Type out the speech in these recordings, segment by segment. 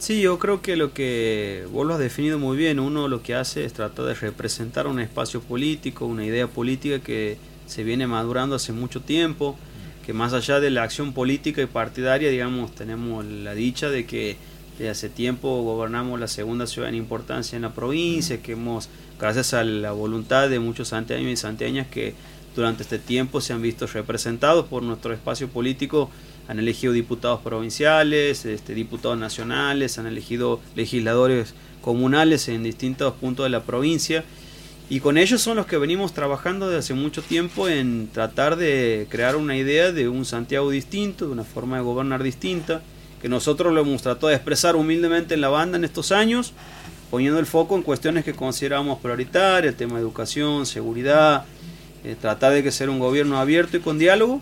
Sí, yo creo que lo que vos lo has definido muy bien, uno lo que hace es tratar de representar un espacio político, una idea política que se viene madurando hace mucho tiempo, que más allá de la acción política y partidaria, digamos, tenemos la dicha de que desde hace tiempo gobernamos la segunda ciudad en importancia en la provincia, que hemos, gracias a la voluntad de muchos santiagueños y santiañas que durante este tiempo se han visto representados por nuestro espacio político, han elegido diputados provinciales, este, diputados nacionales, han elegido legisladores comunales en distintos puntos de la provincia. Y con ellos son los que venimos trabajando desde hace mucho tiempo en tratar de crear una idea de un Santiago distinto, de una forma de gobernar distinta, que nosotros lo hemos tratado de expresar humildemente en la banda en estos años, poniendo el foco en cuestiones que consideramos prioritarias, el tema de educación, seguridad, eh, tratar de que sea un gobierno abierto y con diálogo.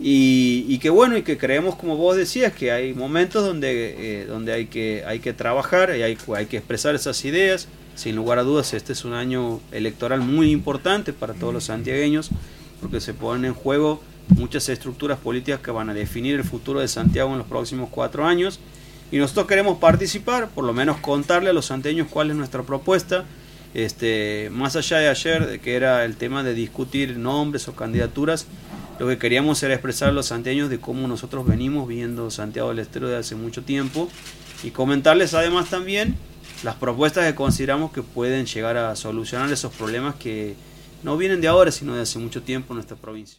Y, que bueno y que creemos como vos decías que hay momentos donde, eh, donde hay, que, hay que trabajar y hay, hay que expresar esas ideas. Sin lugar a dudas este es un año electoral muy importante para todos los santiagueños porque se ponen en juego muchas estructuras políticas que van a definir el futuro de Santiago en los próximos cuatro años. Y nosotros queremos participar, por lo menos contarle a los santiagueños cuál es nuestra propuesta este, más allá de ayer, que era el tema de discutir nombres o candidaturas, lo que queríamos era expresar los santiagueños de cómo nosotros venimos viendo Santiago del Estero desde hace mucho tiempo y comentarles además también las propuestas que consideramos que pueden llegar a solucionar esos problemas que no vienen de ahora, sino de hace mucho tiempo en nuestra provincia.